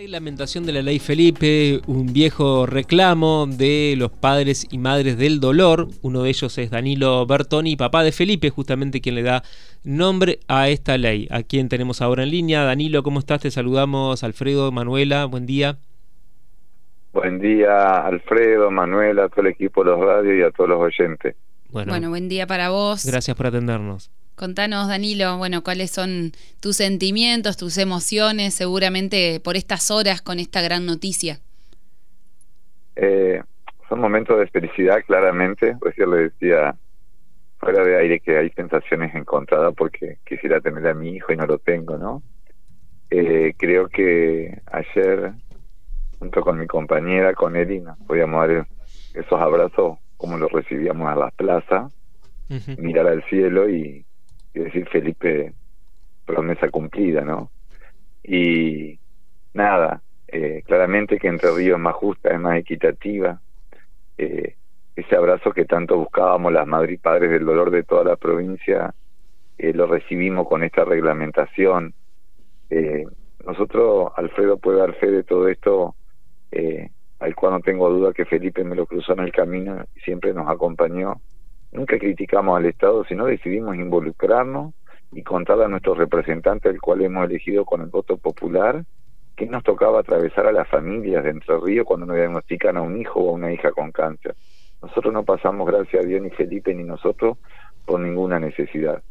Reglamentación de la ley Felipe, un viejo reclamo de los padres y madres del dolor. Uno de ellos es Danilo Bertoni, papá de Felipe, justamente quien le da nombre a esta ley. A quien tenemos ahora en línea. Danilo, ¿cómo estás? Te saludamos. Alfredo, Manuela, buen día. Buen día, Alfredo, Manuela, a todo el equipo de los radios y a todos los oyentes. Bueno, bueno, buen día para vos. Gracias por atendernos. Contanos, Danilo, bueno, cuáles son tus sentimientos, tus emociones, seguramente por estas horas con esta gran noticia. Eh, son momentos de felicidad, claramente. Recién le decía fuera de aire que hay sensaciones encontradas porque quisiera tener a mi hijo y no lo tengo, ¿no? Eh, creo que ayer, junto con mi compañera, con Elina, podíamos dar esos abrazos como los recibíamos a las plazas, mirar al cielo y, y decir Felipe, promesa cumplida, ¿no? Y nada, eh, claramente que Entre Ríos es más justa, es más equitativa. Eh, ese abrazo que tanto buscábamos las madres y padres del dolor de toda la provincia, eh, lo recibimos con esta reglamentación. nosotros, Alfredo puede dar fe de todo esto, al cual no tengo duda que Felipe me lo cruzó en el camino y siempre nos acompañó Nunca criticamos al Estado, sino decidimos involucrarnos y contarle a nuestros representantes, el cual hemos elegido con el voto popular, que nos tocaba atravesar a las familias de Entre Ríos cuando nos diagnostican a un hijo o a una hija con cáncer. Nosotros no pasamos, gracias a Dios, ni Felipe ni nosotros, por ninguna necesidad.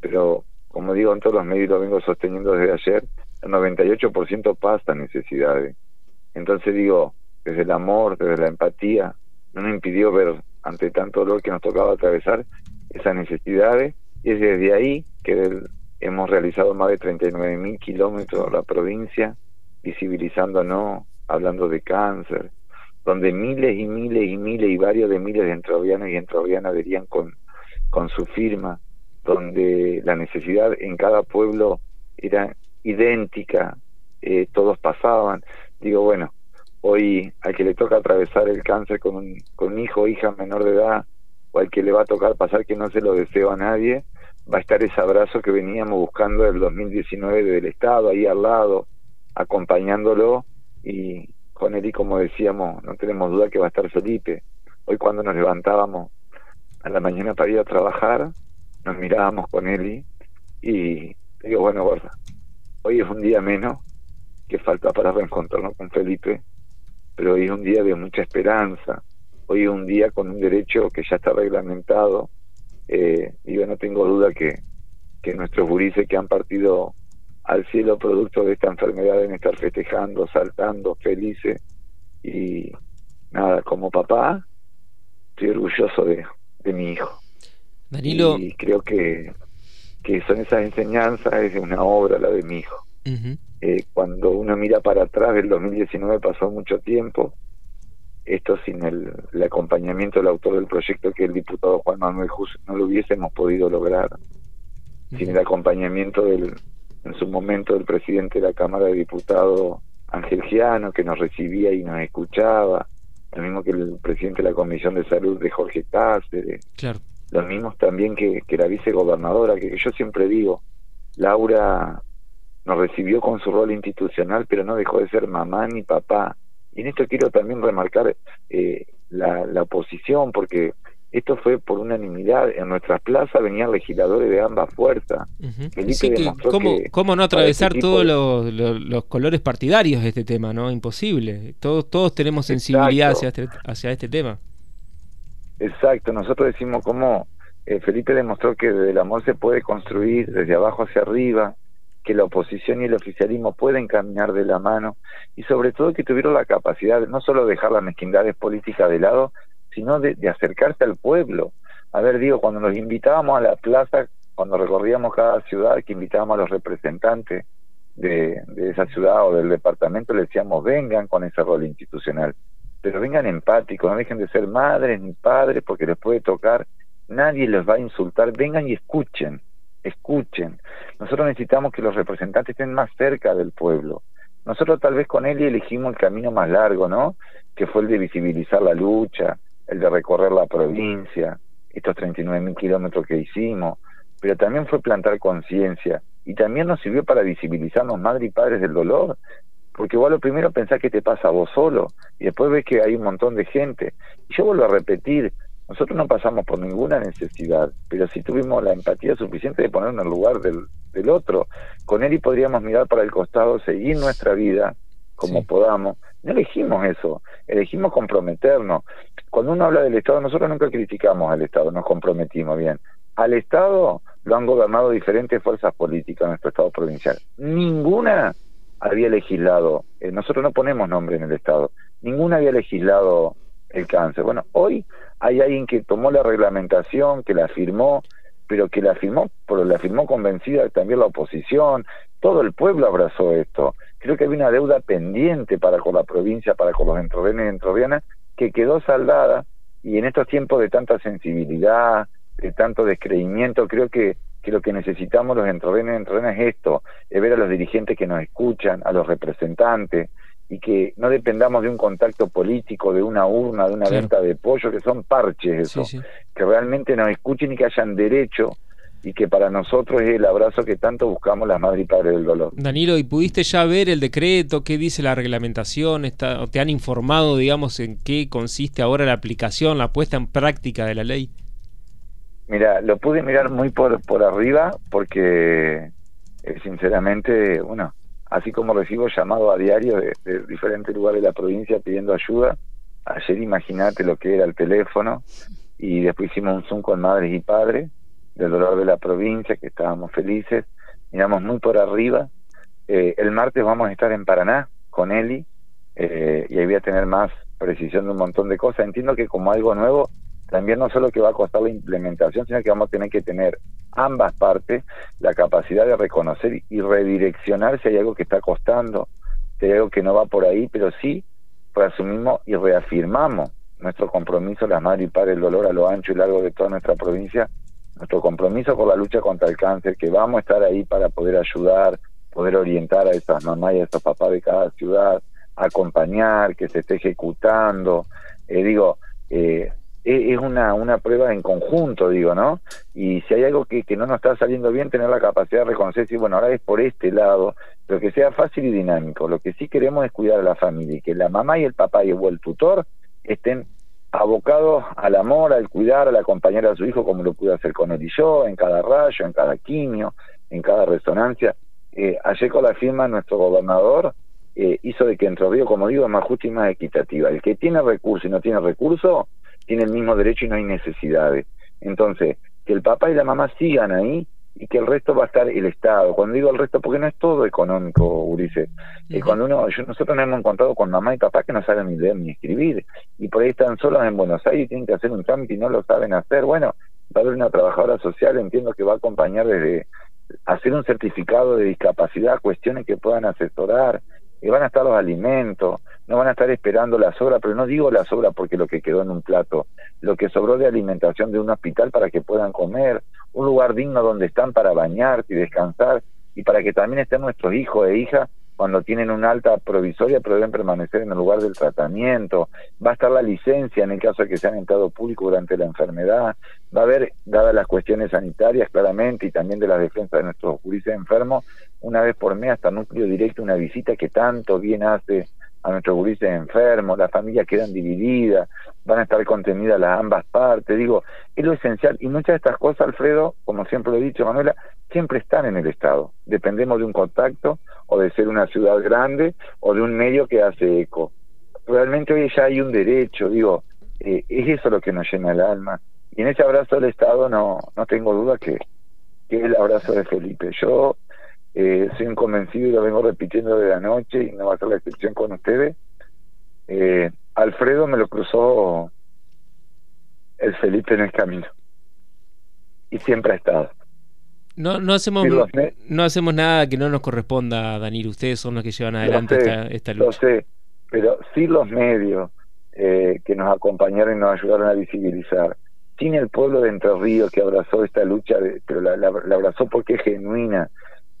Pero, como digo en todos los medios, lo vengo sosteniendo desde ayer, el 98% pasa necesidades. Entonces digo, desde el amor, desde la empatía, no nos impidió ver ante tanto dolor que nos tocaba atravesar esas necesidades y es desde ahí que hemos realizado más de 39 mil kilómetros la provincia visibilizándonos, hablando de cáncer, donde miles y miles y miles y varios de miles de entrovianos y entrovianas verían con, con su firma, donde la necesidad en cada pueblo era idéntica, eh, todos pasaban. Digo, bueno, hoy al que le toca atravesar el cáncer con un, con hijo o hija menor de edad, o al que le va a tocar pasar que no se lo deseo a nadie, va a estar ese abrazo que veníamos buscando del 2019 del Estado, ahí al lado, acompañándolo, y con él y como decíamos, no tenemos duda que va a estar Felipe. Hoy cuando nos levantábamos a la mañana para ir a trabajar, nos mirábamos con Eli y digo, bueno, gorda, hoy es un día menos que falta para reencontrarnos con Felipe pero hoy es un día de mucha esperanza, hoy es un día con un derecho que ya está reglamentado, eh, y yo no tengo duda que, que nuestros gurises que han partido al cielo producto de esta enfermedad deben estar festejando, saltando, felices, y nada, como papá, estoy orgulloso de, de mi hijo. Danilo. Y creo que, que son esas enseñanzas, es una obra la de mi hijo. Eh, cuando uno mira para atrás del 2019 pasó mucho tiempo, esto sin el, acompañamiento del autor del proyecto que el diputado Juan Manuel Jus no lo hubiésemos podido lograr, sin el acompañamiento del, en su momento del presidente de la Cámara de Diputados Ángel Giano, que nos recibía y nos escuchaba, lo mismo que el presidente de la Comisión de Salud de Jorge Cáceres, claro. lo mismo también que, que la vicegobernadora, que yo siempre digo, Laura nos recibió con su rol institucional, pero no dejó de ser mamá ni papá. Y en esto quiero también remarcar eh, la, la oposición, porque esto fue por unanimidad. En nuestras plazas venían legisladores de ambas fuerzas. ¿cómo, no atravesar este todos los, colores partidarios de este tema? no Imposible. Todos, todos tenemos sensibilidad hacia este, hacia este tema. Exacto. Nosotros decimos cómo eh, Felipe demostró que desde el amor se puede construir desde abajo hacia arriba que la oposición y el oficialismo pueden caminar de la mano y sobre todo que tuvieron la capacidad no solo de dejar las mezquindades políticas de lado, sino de, acercarse al pueblo. A ver, digo, cuando nos invitábamos a la plaza, cuando recorríamos cada ciudad, que invitábamos a los representantes de, de esa ciudad o del departamento, le decíamos, vengan con ese rol institucional, pero vengan empáticos, no dejen de ser madres ni padres porque les puede tocar, nadie les va a insultar, vengan y escuchen escuchen. Nosotros necesitamos que los representantes estén más cerca del pueblo. Nosotros tal vez con él elegimos el camino más largo, ¿no? Que fue el de visibilizar la lucha, el de recorrer la provincia, estos 39 mil kilómetros que hicimos, pero también fue plantar conciencia y también nos sirvió para visibilizarnos madres y padres del dolor. porque vos lo primero pensás que te pasa a vos solo y después ves que hay un montón de gente. Y yo vuelvo a repetir, nosotros no pasamos por ninguna necesidad, pero sí tuvimos la empatía suficiente de ponernos en el lugar del, del otro. Con él y podríamos mirar para el costado, seguir nuestra vida como podamos. No elegimos eso, elegimos comprometernos. Cuando uno habla del Estado, nosotros nunca criticamos al Estado, nos comprometimos bien. Al Estado lo han gobernado diferentes fuerzas políticas en nuestro Estado provincial. Ninguna había legislado, eh, nosotros no ponemos nombre en el Estado, ninguna había legislado el cáncer. Bueno, hoy hay alguien que tomó la reglamentación, que la firmó, pero que la firmó, pero la firmó convencida también la oposición, todo el pueblo abrazó esto. Creo que había una deuda pendiente para con la provincia, para con los entrovenes y entrovianas, que quedó saldada, y en estos tiempos de tanta sensibilidad, de tanto descreimiento, creo que que lo que necesitamos los entrovenes y es esto, es ver a los dirigentes que nos escuchan, a los representantes, y que no dependamos de un contacto político, de una urna, de una venta de pollo, que son parches eso, que realmente nos escuchen y que hayan derecho y que para nosotros es el abrazo que tanto buscamos las madres y padres del dolor. Danilo, ¿y pudiste ya ver el decreto? ¿Qué dice la reglamentación? Está, ¿Te han informado, digamos, en qué consiste ahora la aplicación, la puesta en práctica de la ley? Mira, lo pude mirar muy por, por arriba porque, eh, sinceramente, bueno, así como recibo llamado a diario de, diferentes lugares de la provincia pidiendo ayuda, ayer imagínate lo que era el teléfono y después hicimos un Zoom con madres y padres del dolor de la provincia, que estábamos felices, miramos muy por arriba. Eh, el martes vamos a estar en Paraná con Eli eh, y ahí voy a tener más precisión de un montón de cosas. Entiendo que como algo nuevo también no solo que va a costar la implementación, sino que vamos a tener que tener ambas partes la capacidad de reconocer y redireccionar si hay algo que está costando, si hay algo que no va por ahí, pero sí reasumimos y reafirmamos nuestro compromiso, las madres y padres del dolor a lo ancho y largo de toda nuestra provincia, nuestro compromiso por la lucha contra el cáncer, que vamos a estar ahí para poder ayudar, poder orientar a esas mamás y a esos papás de cada ciudad, acompañar, que se esté ejecutando. Eh, digo, eh, es una, una prueba en conjunto, digo, ¿no? Y si hay algo que, que no nos está saliendo bien, tener la capacidad de reconocer, si bueno, ahora es por este lado, pero que sea fácil y dinámico. Lo que sí queremos es cuidar a la familia y que la mamá y el papá y el tutor estén abocados al amor, al cuidar, al acompañar a su hijo como lo pude hacer con él y yo, en cada rayo, en cada quimio, en cada resonancia. Eh, ayer con la firma nuestro gobernador eh, hizo de que Entre Ríos, como digo, es más justa y más equitativa. El que tiene recursos y no tiene recursos, tiene el mismo derecho y no hay necesidades. Entonces, que el papá y la mamá sigan ahí y que el resto va a estar el Estado. Cuando digo el resto, porque no es todo económico, Ulises. y cuando uno, nosotros nos hemos encontrado con mamá y papá que no saben ni leer ni escribir, y por ahí están solos en Buenos Aires y tienen que hacer un trámite y no lo saben hacer. Bueno, va a haber una trabajadora social, entiendo que va a acompañar desde hacer un certificado de discapacidad, cuestiones que puedan asesorar, y van a estar los alimentos, no van a estar esperando la sobra, pero no digo la sobra porque lo que quedó en un plato, lo que sobró de alimentación de un hospital para que puedan comer, un lugar digno donde están para bañarse y descansar, y para que también estén nuestros hijos e hijas cuando tienen una alta provisoria, pero permanecer en el lugar del tratamiento. Va a estar la licencia en el caso de que sean entrado público durante la enfermedad. Va a haber, dadas las cuestiones sanitarias claramente y también de la defensa de nuestros juristas enfermos, una vez por mes hasta núcleo directo, una visita que tanto bien hace a nuestros gurises enfermos, las familias quedan divididas, van a estar contenidas las ambas partes, digo, es lo esencial. Y muchas de estas cosas, Alfredo, como siempre lo he dicho, Manuela, siempre están en el Estado. Dependemos de un contacto o de ser una ciudad grande o de un medio que hace eco. Realmente hoy ya hay un derecho, digo, eh, es eso lo que nos llena el alma. Y en ese abrazo del Estado no, no tengo duda que, que es el abrazo de Felipe. Yo eh, soy un convencido y lo vengo repitiendo de la noche y no va a ser la excepción con ustedes. Eh, Alfredo me lo cruzó el Felipe en el camino y siempre ha estado. No, no hacemos no hacemos nada que no nos corresponda, Danilo. Ustedes son los que llevan adelante esta, esta, lucha. Lo sé, pero sí los medios eh, que nos acompañaron y nos ayudaron a visibilizar. Sin el pueblo de Entre Ríos que abrazó esta lucha, pero la, la abrazó porque es genuina,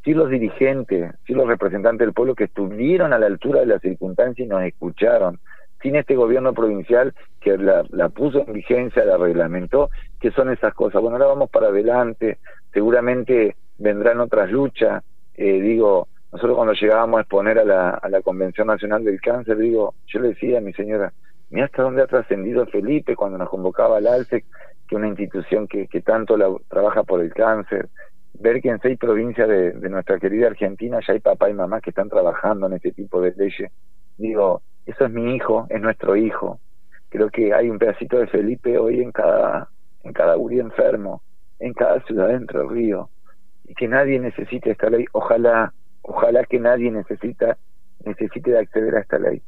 sí los dirigentes, sí los representantes del pueblo que estuvieron a la altura de las circunstancias y nos escucharon, sin este gobierno provincial que la, puso en vigencia, la reglamentó, que son esas cosas. Bueno, ahora vamos para adelante, seguramente vendrán otras luchas, eh, digo, nosotros cuando llegábamos a exponer a la, Convención Nacional del Cáncer, digo, yo le decía a mi señora, mira hasta dónde ha trascendido Felipe cuando nos convocaba al ALSEC, que una institución que, que tanto la, trabaja por el cáncer, ver que en seis provincias de, de, nuestra querida Argentina ya hay papá y mamá que están trabajando en este tipo de leyes. Digo, eso es mi hijo, es nuestro hijo. Creo que hay un pedacito de Felipe hoy en cada, en cada uri enfermo, en cada ciudad de Entre Ríos, y que nadie necesite esta ley. Ojalá ojalá que nadie necesita necesite de acceder a esta ley.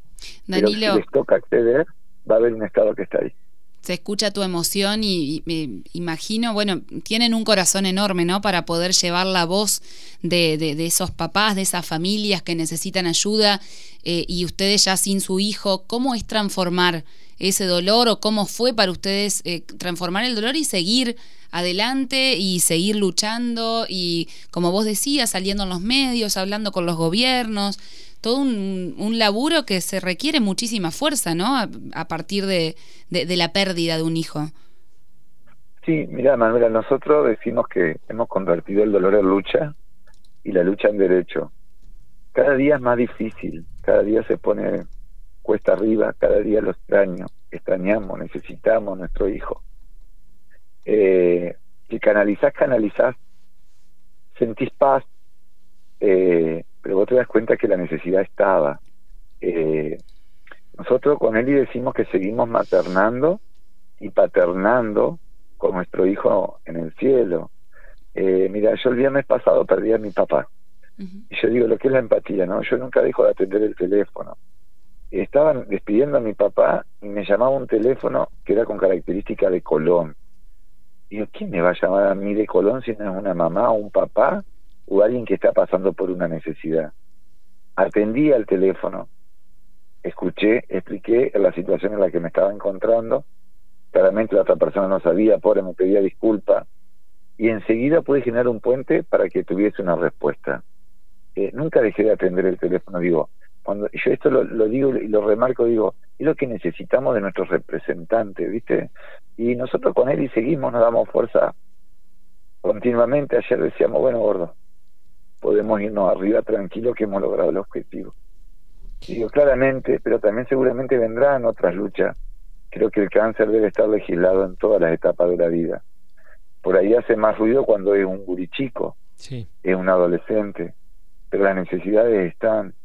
Danilo, Pero si les toca acceder, va a haber un Estado que está ahí. Se escucha tu emoción y, me imagino, bueno, tienen un corazón enorme, ¿no? Para poder llevar la voz de, de, esos papás, de esas familias que necesitan ayuda eh, y ustedes ya sin su hijo, ¿cómo es transformar ese dolor o cómo fue para ustedes eh, transformar el dolor y seguir adelante y seguir luchando y, como vos decías, saliendo en los medios, hablando con los gobiernos, todo un, un laburo que se requiere muchísima fuerza, ¿no? A, partir de, de, la pérdida de un hijo. Sí, mira, Manuela, nosotros decimos que hemos convertido el dolor en lucha y la lucha en derecho. Cada día es más difícil, cada día se pone cuesta arriba, cada día lo extraño, extrañamos, necesitamos a nuestro hijo. Eh, si canalizás, canalizás, sentís paz, eh, pero vos te das cuenta que la necesidad estaba. Eh, nosotros con Eli decimos que seguimos maternando y paternando con nuestro hijo en el cielo. Eh, mira, yo el viernes pasado perdí a mi papá. Y yo digo, lo que es la empatía, ¿no? Yo nunca dejo de atender el teléfono. Estaban despidiendo a mi papá y me llamaba un teléfono que era con característica de Colón. Digo, ¿quién me va a llamar a mí de Colón si no es una mamá o un papá o alguien que está pasando por una necesidad? Atendí al teléfono, escuché, expliqué la situación en la que me estaba encontrando. Claramente la otra persona no sabía, pobre, me pedía disculpas. Y enseguida pude generar un puente para que tuviese una respuesta. Eh, nunca dejé de atender el teléfono, digo, cuando yo esto lo, lo, digo y lo remarco, digo, es lo que necesitamos de nuestros representantes, ¿viste? Y nosotros con él y seguimos, nos damos fuerza continuamente. Ayer decíamos, bueno, gordo, podemos irnos arriba tranquilos que hemos logrado el objetivo. Digo, claramente, pero también seguramente vendrán otras luchas. Creo que el cáncer debe estar legislado en todas las etapas de la vida. Por ahí hace más ruido cuando es un gurichico, sí. es un adolescente, pero las necesidades están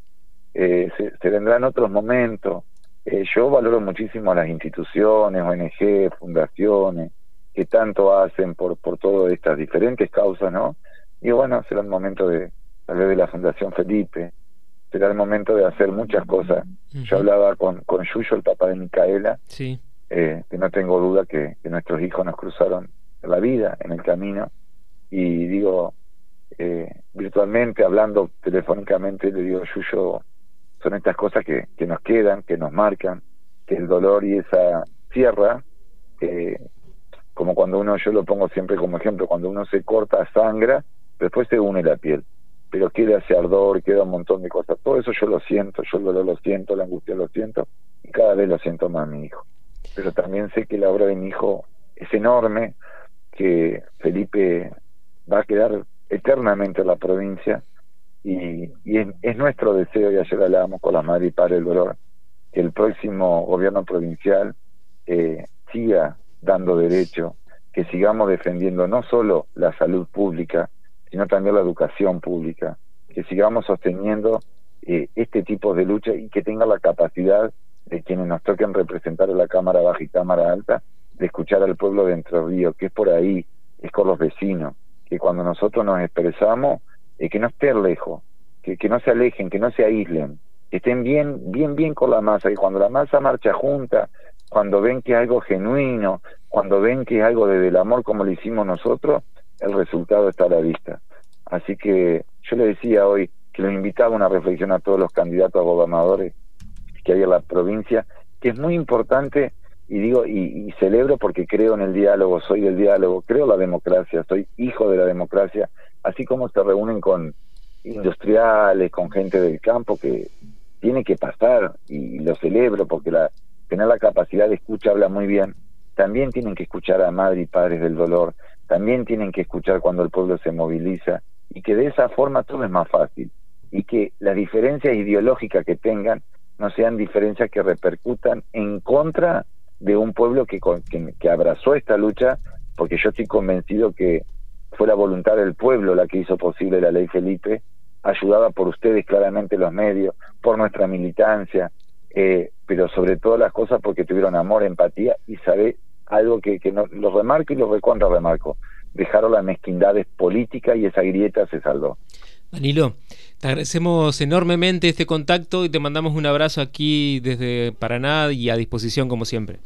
eh, se, vendrán otros momentos. Eh, yo valoro muchísimo a las instituciones, ONG, fundaciones, que tanto hacen por, por todas estas diferentes causas, ¿no? Y bueno, será el momento de, tal vez de la Fundación Felipe, será el momento de hacer muchas cosas. Yo hablaba con, con Yuyo, el papá de Micaela, sí. eh, que no tengo duda que, que, nuestros hijos nos cruzaron la vida en el camino, y digo, eh, virtualmente, hablando telefónicamente, le digo, Yuyo, son estas cosas que, que nos quedan, que nos marcan, que el dolor y esa sierra, eh, como cuando uno, yo lo pongo siempre como ejemplo, cuando uno se corta, sangra, después se une la piel, pero queda ese ardor, queda un montón de cosas. Todo eso yo lo siento, yo el dolor lo siento, la angustia lo siento, y cada vez lo siento más mi hijo. Pero también sé que la obra de mi hijo es enorme, que Felipe va a quedar eternamente en la provincia, y, es, nuestro deseo, y ayer hablábamos con la madre y padre del dolor, que el próximo gobierno provincial eh, siga dando derecho, que sigamos defendiendo no solo la salud pública, sino también la educación pública, que sigamos sosteniendo eh, este tipo de lucha y que tenga la capacidad de quienes nos toquen representar en la Cámara Baja y Cámara Alta, de escuchar al pueblo de Entre Ríos, que es por ahí, es con los vecinos, que cuando nosotros nos expresamos, eh, que no estén lejos, que, que no se alejen, que no se aíslen, que estén bien, bien, bien con la masa, y cuando la masa marcha junta, cuando ven que es algo genuino, cuando ven que es algo desde el amor como lo hicimos nosotros, el resultado está a la vista. Así que yo le decía hoy que los invitaba a una reflexión a todos los candidatos a gobernadores que hay en la provincia, que es muy importante y digo y, celebro porque creo en el diálogo, soy del diálogo, creo en la democracia, soy hijo de la democracia así como se reúnen con industriales, con gente del campo, que tiene que pasar, y lo celebro porque la, tener la capacidad de escucha habla muy bien, también tienen que escuchar a madres y padres del dolor, también tienen que escuchar cuando el pueblo se moviliza, y que de esa forma todo es más fácil. y que las diferencias ideológicas que tengan no sean diferencias que repercutan en contra de un pueblo que, que, que abrazó esta lucha, porque yo estoy convencido que fue la voluntad del pueblo la que hizo posible la ley Felipe, ayudada por ustedes claramente los medios, por nuestra militancia, eh, pero sobre todas las cosas porque tuvieron amor, empatía y sabe algo que, que no, lo remarco y lo recontra remarco, dejaron las mezquindades políticas y esa grieta se saldó. Danilo, te agradecemos enormemente este contacto y te mandamos un abrazo aquí desde Paraná y a disposición como siempre.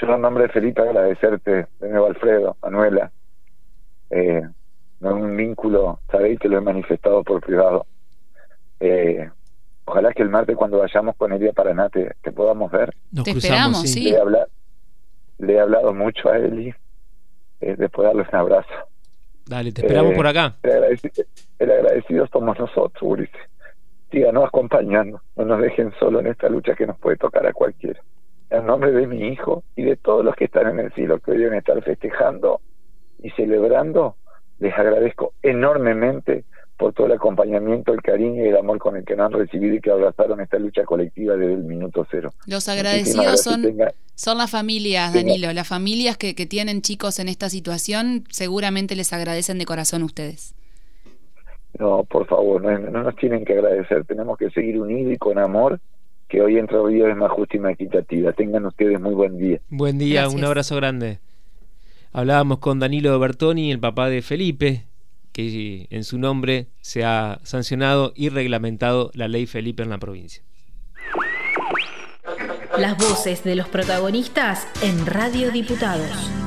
Yo en nombre de Felipe agradecerte, de nuevo Alfredo, Manuela, eh, no un vínculo, sabéis que lo he manifestado por privado. Eh, ojalá que el martes cuando vayamos con Elia Paraná te, te podamos ver. Nos te esperamos, sí. Hablado, le he hablado mucho a Eli, eh, después darle un abrazo. Dale, te esperamos por acá. El agradecido, el agradecido somos nosotros, Ulises. Síganos acompañando, no nos dejen solo en esta lucha que nos puede tocar a cualquiera. En nombre de mi hijo y de todos los que están en el cielo, que hoy deben estar festejando y celebrando, les agradezco enormemente por todo el acompañamiento, el cariño y el amor con el que nos han recibido y que abrazaron esta lucha colectiva desde el minuto cero. Los agradecidos son, son las familias, Danilo, las familias que, que tienen chicos en esta situación seguramente les agradecen de corazón ustedes. No, por favor, no, no, nos tienen que agradecer, tenemos que seguir unidos y con amor, que hoy entre hoy es más justa y más equitativa. Tengan ustedes muy buen día. Buen día, un abrazo grande. Hablábamos con Danilo Bertoni, el papá de Felipe, que en su nombre se ha sancionado y reglamentado la ley Felipe en la provincia. Las voces de los protagonistas en Radio Diputados.